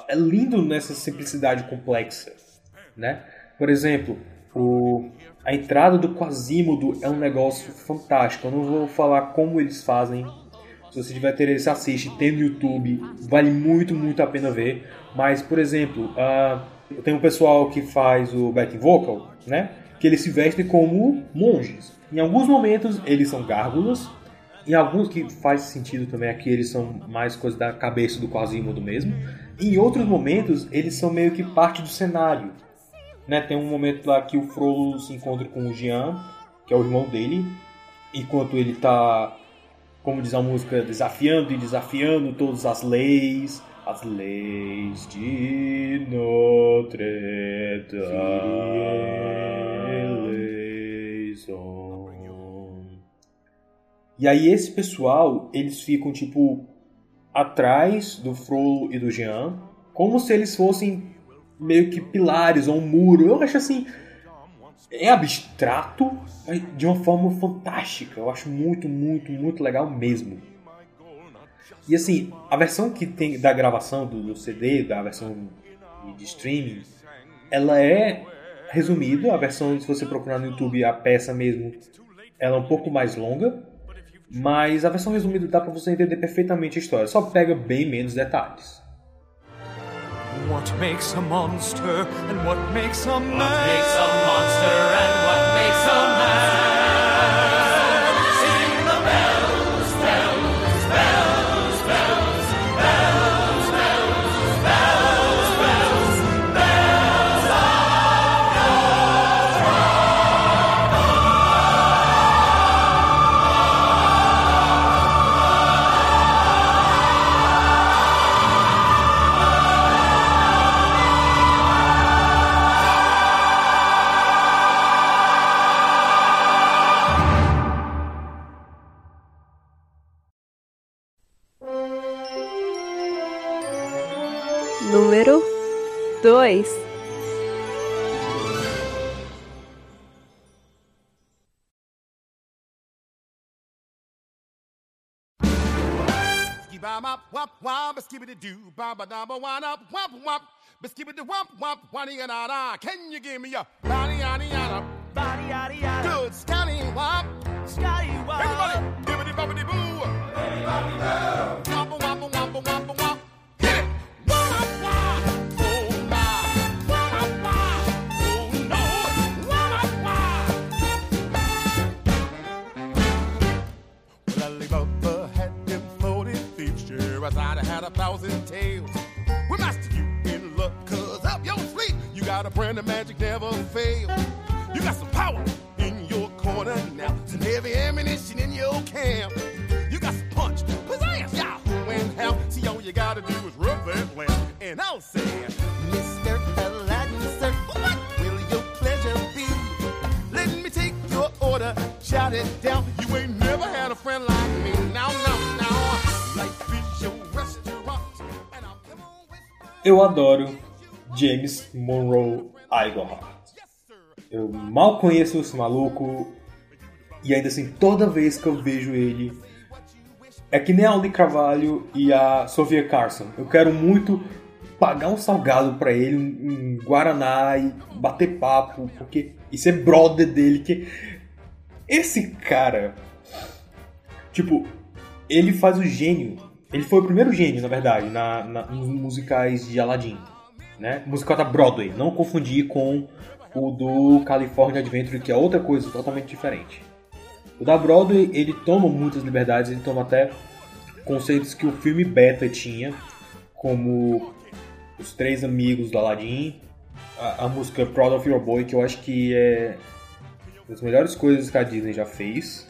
é lindo nessa simplicidade complexa, né? Por exemplo, o, a entrada do Quasimodo é um negócio fantástico. Eu não vou falar como eles fazem. Se você tiver interesse, assiste. Tem no YouTube. Vale muito, muito a pena ver. Mas, por exemplo, ah, tem um pessoal que faz o backing vocal, né? Que eles se vestem como monges. Em alguns momentos eles são gárgulas. Em alguns que faz sentido também aqui eles são mais coisa da cabeça do Quasimodo mesmo. Em outros momentos eles são meio que parte do cenário. Né? Tem um momento lá que o Frollo se encontra com o Jean, que é o irmão dele, enquanto ele tá, como diz a música, desafiando e desafiando todas as leis, as leis de Notre Dame. E aí esse pessoal, eles ficam tipo atrás do Frollo e do Jean, como se eles fossem meio que pilares ou um muro. Eu acho assim, é abstrato de uma forma fantástica. Eu acho muito, muito, muito legal mesmo. E assim, a versão que tem da gravação do, do CD, da versão de, de streaming, ela é resumida. A versão, se você procurar no YouTube, a peça mesmo, ela é um pouco mais longa. Mas a versão resumida dá pra você entender perfeitamente a história. Só pega bem menos detalhes. What makes a monster and what makes a man? What makes a monster and what 2. Skibba wop wop, skibby doo, ba ba da ba wop wop wop, skibby wop wop, wani na na. Can you give me a body yada yada, body yada yada? Good Scotty wop, Scotty wop. Everybody, give it boppity boo. Womp womp as I'd have had a thousand tales. Well, master, you in luck, cause up your sleep. You got a brand of magic never fail. You got some power in your corner now. Some heavy ammunition in your camp. You got some punch, pizzazz, yahoo, and help. See, all you gotta do is rub that lamp. And I'll say, Mr. Aladdin, sir, what will your pleasure be? Let me take your order, shout it down. You ain't never had a friend like me. Eu adoro James Monroe Iglehart. Eu mal conheço esse maluco e ainda assim, toda vez que eu vejo ele, é que nem a Auli Carvalho e a Sofia Carson. Eu quero muito pagar um salgado pra ele, um, Guaraná e bater papo, porque e ser brother dele, que esse cara, tipo, ele faz o gênio. Ele foi o primeiro gênio, na verdade, na, na- nos musicais de Aladdin. Né? Musical da Broadway, não confundir com o do California Adventure, que é outra coisa totalmente diferente. O da Broadway, ele toma muitas liberdades, ele toma até conceitos que o filme beta tinha, como os três amigos do Aladdin, a, a música Proud of Your Boy, que eu acho que é uma das melhores coisas que a Disney já fez.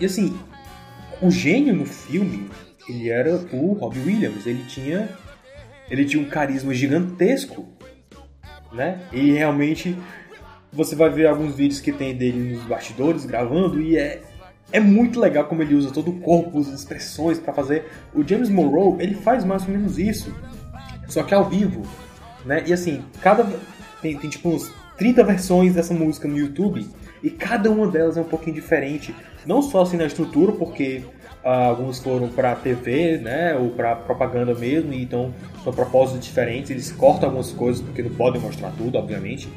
E assim, o gênio no filme, ele era o Robbie Williams, ele tinha ele tinha um carisma gigantesco, né? E realmente você vai ver alguns vídeos que tem dele nos bastidores gravando e é é muito legal como ele usa todo o corpo, as expressões pra fazer. O James Monroe, ele faz mais ou menos isso, só que ao vivo, né? E assim, cada tem, tem tipo uns 30 versões dessa música no YouTube e cada uma delas é um pouquinho diferente, não só assim na estrutura, porque alguns foram pra TV, né, ou pra propaganda mesmo, então são propósitos diferentes, eles cortam algumas coisas porque não podem mostrar tudo, obviamente.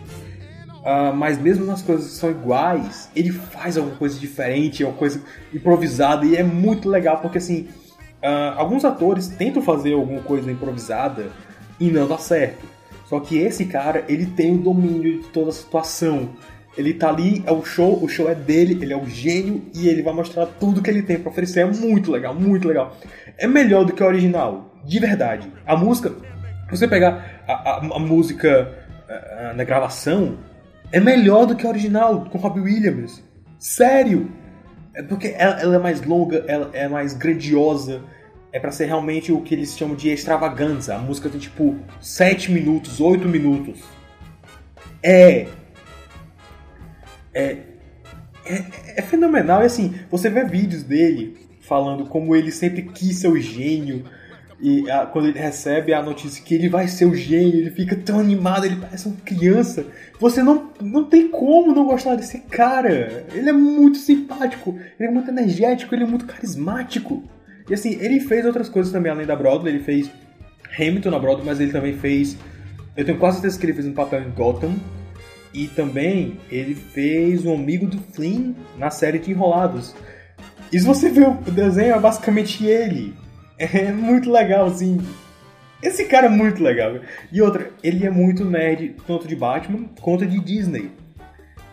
Ah, mas mesmo nas coisas que são iguais, ele faz alguma coisa diferente, é uma coisa improvisada e é muito legal porque assim, ah, alguns atores tentam fazer alguma coisa improvisada e não dá certo. Só que esse cara, ele tem o domínio de toda a situação. Ele tá ali, é o show, o show é dele, ele é o gênio e ele vai mostrar tudo que ele tem pra oferecer. É muito legal, muito legal. É melhor do que o original, de verdade. A música, você pegar a, a- a música ah, na gravação, é melhor do que a original, com Robbie Williams. Sério! É porque ela, ela é mais longa, ela é mais grandiosa. É pra ser realmente o que eles chamam de extravaganza. A música tem tipo 7 minutos, 8 minutos. É. É. É, é fenomenal. E assim, você vê vídeos dele falando como ele sempre quis ser o gênio. E ah, quando ele recebe a notícia que ele vai ser o gênio, ele fica tão animado, ele parece uma criança. Você não, não tem como não gostar desse cara. Ele é muito simpático, ele é muito energético, ele é muito carismático. E assim, ele fez outras coisas também além da Broadway. Ele fez Hamilton na Broadway, mas ele também fez. Eu tenho quase certeza que ele fez um papel em Gotham. E também ele fez um amigo do Flynn na série de Enrolados. E se você ver o desenho, é basicamente ele. É muito legal, assim. Esse cara é muito legal. E outra, ele é muito nerd, tanto de Batman quanto de Disney.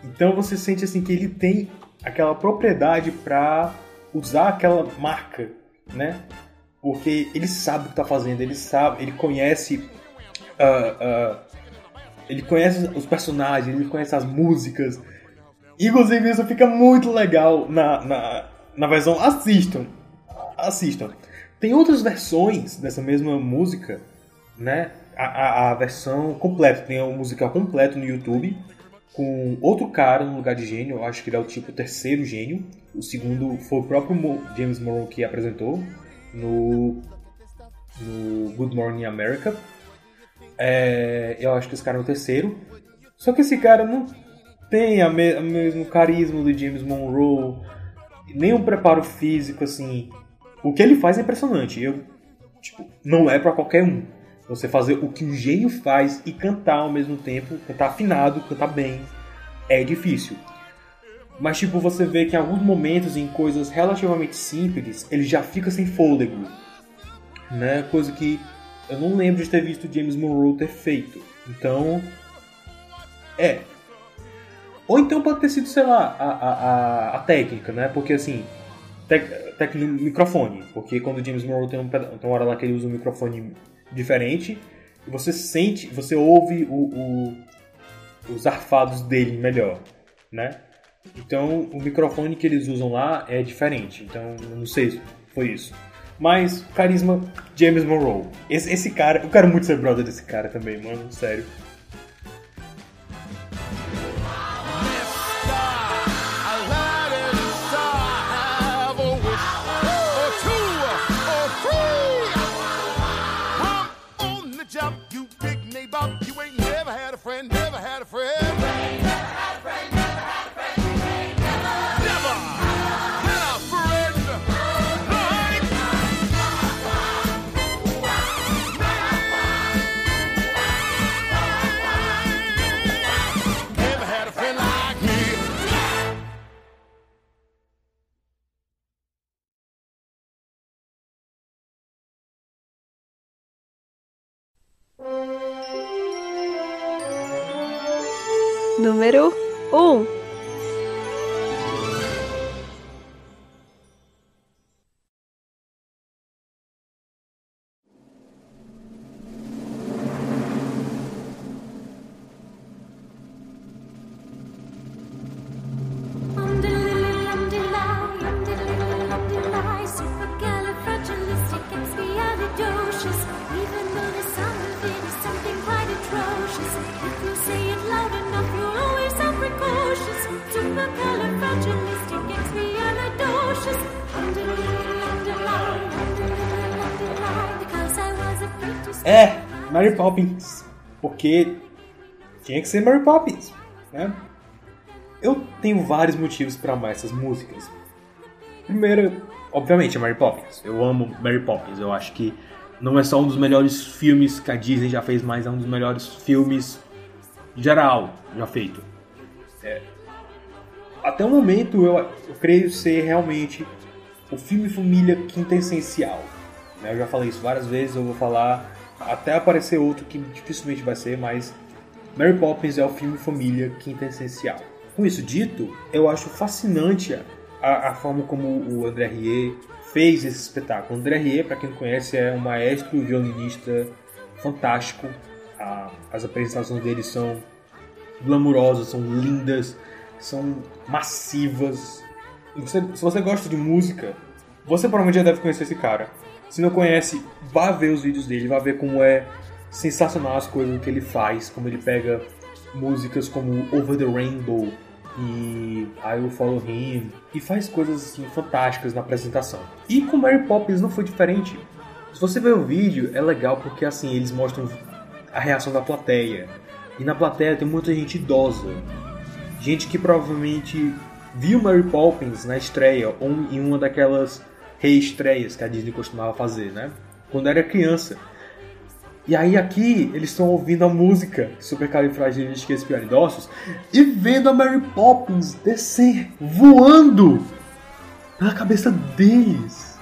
Então você sente assim que ele tem aquela propriedade pra usar aquela marca, né? Porque ele sabe o que tá fazendo, ele sabe, ele conhece. ah, ah, ele conhece os personagens, ele conhece as músicas. Inclusive, isso fica muito legal na, na, na versão. Assistam. Assistam. Tem outras versões dessa mesma música, né? A, a, a versão completa. Tem o musical completo no YouTube. Com outro cara no lugar de gênio. Eu acho que ele é o tipo terceiro gênio. O segundo foi o próprio Mo- James Monroe que apresentou no, no Good Morning America. É, eu acho que esse cara é o terceiro. Só que esse cara não tem a me- o mesmo carisma do James Monroe, nem um preparo físico assim. O que ele faz é impressionante. Eu, tipo, não é pra qualquer um. Você fazer o que o gênio faz e cantar ao mesmo tempo, cantar afinado, cantar bem, é difícil. Mas, tipo, você vê que em alguns momentos, em coisas relativamente simples, ele já fica sem fôlego. Né? Coisa que eu não lembro de ter visto James Monroe ter feito. Então. É. Ou então pode ter sido, sei lá, a, a, a, técnica, né? Porque assim. Tec, no microfone. Porque quando o James Monroe tem, um, tem uma hora lá que ele usa um microfone diferente. Você sente, você ouve o, o- os arfados dele melhor, né? Então o microfone que eles usam lá é diferente. Então não sei se foi isso. Mas carisma James Monroe. Esse, esse cara, eu quero muito ser brother desse cara também, mano, sério. You Número 1. Supercalifragilisticexpialidocious. Mary Poppins. Porque tinha que ser Mary Poppins, né? Eu tenho vários motivos pra amar essas músicas. Primeiro, obviamente, é Mary Poppins. Eu amo Mary Poppins. Eu acho que não é só um dos melhores filmes que a Disney já fez, mas é um dos melhores filmes geral já feito. É. Até o momento, eu, eu creio ser realmente o filme família quintessencial. né? Eu já falei isso várias vezes, eu vou falar até aparecer outro que dificilmente vai ser, mas Mary Poppins é o filme família quintessencial. Com isso dito, eu acho fascinante a, a forma como o André Rieu fez esse espetáculo. O André Rieu, para quem não conhece, é um maestro violinista fantástico. A- as apresentações dele são glamurosas, são lindas, são massivas. Você- se você gosta de música, você provavelmente já deve conhecer esse cara. Se não conhece, vá ver os vídeos dele, vá ver como é sensacional as coisas que ele faz, como ele pega músicas como Over the Rainbow e I Will Follow Him e faz coisas assim fantásticas na apresentação. E com Mary Poppins não foi diferente. Se você ver o vídeo, é legal porque assim eles mostram a reação da plateia. E na plateia tem muita gente idosa. Gente que provavelmente viu Mary Poppins na estreia ou em uma daquelas reestreias que a Disney costumava fazer, né? Quando era criança. E aí aqui eles estão ouvindo a música Supercalifragilisticexpialidocious e vendo a Mary Poppins descer voando na cabeça deles.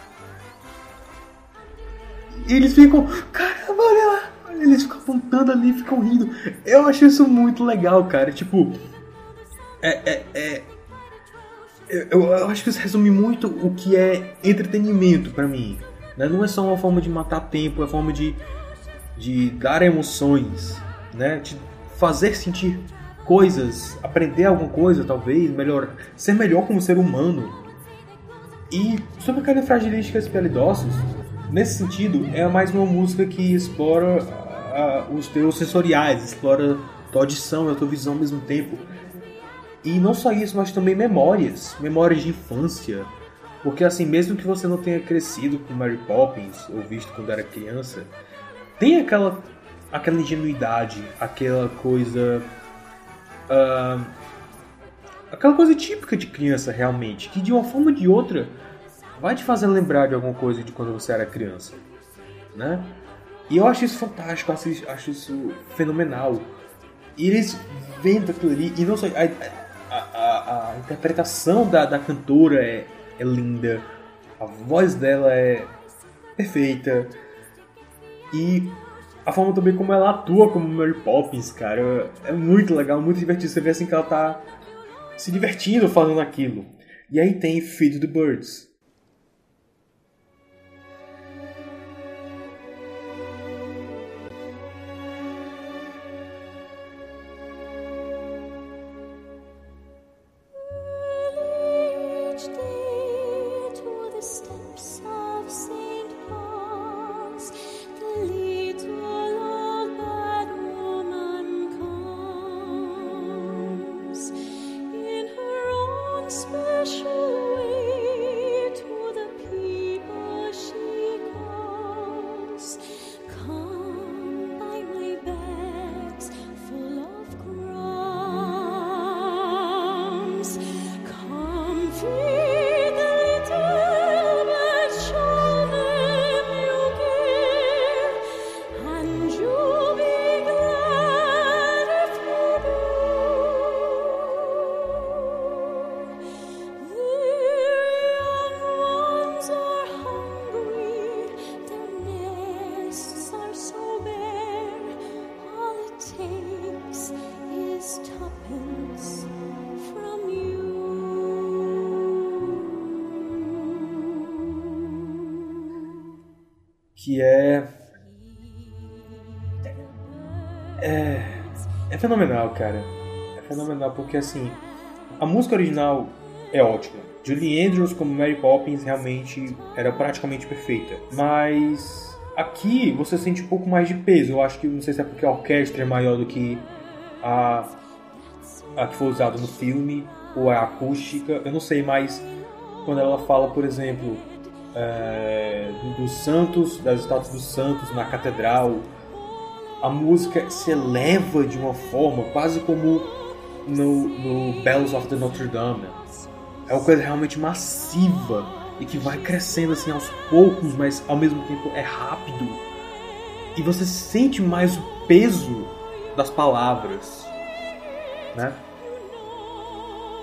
E eles ficam, caramba, olha lá. Eles ficam apontando ali, ficam rindo. Eu acho isso muito legal, cara. Tipo, é, é, é- eu, eu acho que isso resume muito o que é entretenimento pra mim. né? Não é só uma forma de matar tempo, é uma forma de, de dar emoções, né? De fazer sentir coisas, aprender alguma coisa, talvez, melhor, ser melhor como ser humano. E sobre a Califragilística Espialidocious, nesse sentido, é mais uma música que explora ah, os teus sensoriais, explora tua audição e a tua visão ao mesmo tempo. E não só isso, mas também memórias, memórias de infância. Porque assim, mesmo que você não tenha crescido com Mary Poppins ou visto quando era criança, tem aquela aquela ingenuidade, aquela coisa ah, aquela coisa típica de criança realmente, que de uma forma ou de outra vai te fazer lembrar de alguma coisa de quando você era criança, né? E eu acho isso fantástico, acho, acho isso fenomenal. E eles vendo aquilo ali, e não só. A, a, interpretação da, da cantora é, é linda, a voz dela é perfeita e a forma também como ela atua como Mary Poppins, cara, é muito legal, muito divertido. Você vê assim que ela tá se divertindo fazendo aquilo. E aí tem Feed the Birds. Que é. É. É fenomenal, cara. É fenomenal porque assim. A música original é ótima. Julie Andrews como Mary Poppins realmente era praticamente perfeita. Mas aqui você sente um pouco mais de peso. Eu acho que não sei se é porque a orquestra é maior do que a, a que foi usada no filme ou a acústica. Eu não sei, mas quando ela fala, por exemplo, é, do- dos santos, das estátuas dos santos na catedral, a música se eleva de uma forma quase como no, no Bells of the Notre Dame. É uma coisa realmente massiva e que vai crescendo assim aos poucos, mas ao mesmo tempo é rápido. E você sente mais o peso das palavras, né?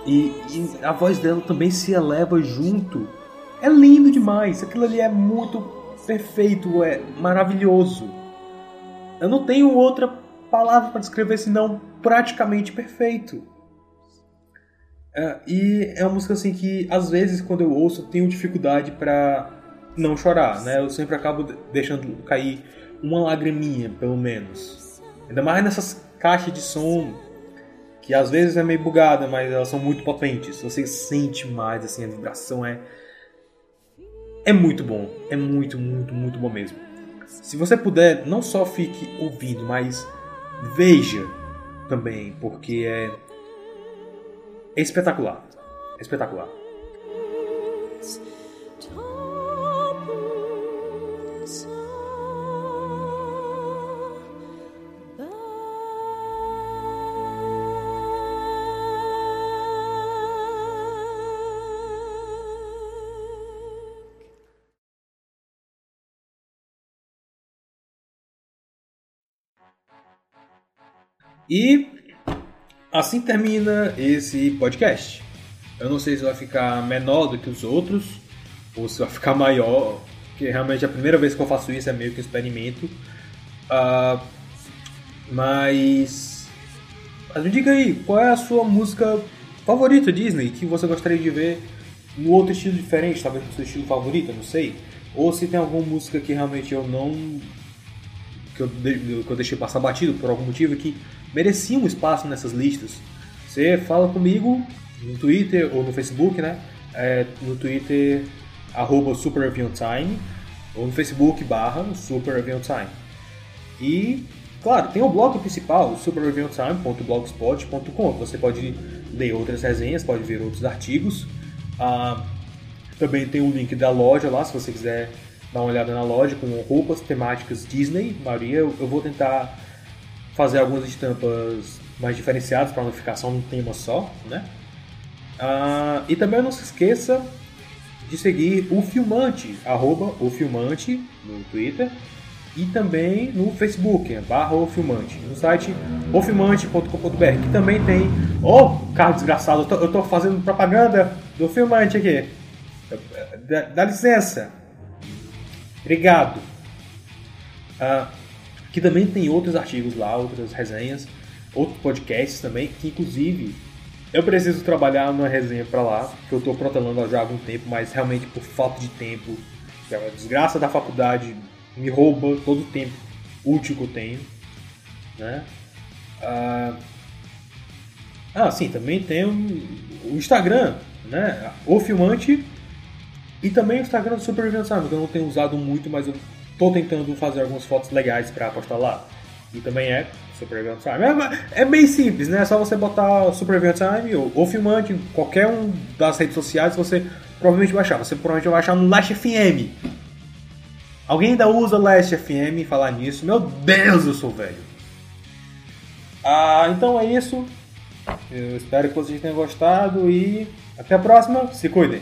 E, e a voz dela também se eleva junto. É lindo demais. Aquilo ali é muito perfeito, é maravilhoso. Eu não tenho outra palavra para descrever senão praticamente perfeito. É, e é uma música assim que às vezes quando eu ouço eu tenho dificuldade para não chorar, né? Eu sempre acabo de- deixando cair uma lagriminha, pelo menos. Ainda mais nessas caixas de som que às vezes é meio bugada, mas elas são muito potentes. Você sente mais assim a vibração é é muito bom, é muito, muito, muito bom mesmo. Se você puder, não só fique ouvindo, mas veja também, porque é é espetacular. É espetacular. E assim termina esse podcast. Eu não sei se vai ficar menor do que os outros ou se vai ficar maior, porque realmente a primeira vez que eu faço isso, é meio que um experimento. Ah, mas. Mas me diga aí, qual é a sua música favorita Disney que você gostaria de ver no outro estilo diferente, talvez no seu estilo favorito, não sei. Ou se tem alguma música que realmente eu não que eu, que eu deixei passar batido por algum motivo que merecia um espaço nessas listas, você fala comigo no Twitter ou no Facebook, né? É, no Twitter, arroba Super Review Time, ou no Facebook, barra Time. E, claro, tem o blog principal, superreviewtime.blogspot.com. Você pode ler outras resenhas, pode ver outros artigos. Ah, também tem o link da loja lá, se você quiser dar uma olhada na loja com roupas temáticas Disney. Maria, eu vou tentar fazer algumas estampas mais diferenciadas para não ficar só num tema só, né? Ah, e também não se esqueça de seguir o Filmante, arroba o Filmante no Twitter e também no Facebook, é barra Ofilmante, no site ofilmante.com.br, que também tem. Ô, oh, carro desgraçado, eu tô, eu tô fazendo propaganda do Filmante aqui. Dá, dá licença. Obrigado. Ah, que também tem outros artigos lá, outras resenhas, outros podcasts também, que inclusive eu preciso trabalhar numa resenha para lá, que eu estou protelando já há algum tempo, mas realmente por falta de tempo, é a desgraça da faculdade me rouba todo o tempo útil que eu tenho, né? Ah, ah sim, também tem o, Instagram, né? O Filmante e também o Instagram do Sabe, que eu não tenho usado muito, mas eu tô tentando fazer algumas fotos legais para postar lá. E também é Supervivent Time. É, é bem simples, né? É só você botar Supervivent Time ou, ou Filmante qualquer um das redes sociais você provavelmente vai achar. Você provavelmente vai achar no Last FM. Alguém ainda usa Last FM falar nisso? Meu Deus, eu sou velho. Ah, então é isso. Eu espero que vocês tenham gostado e até a próxima. Se cuidem.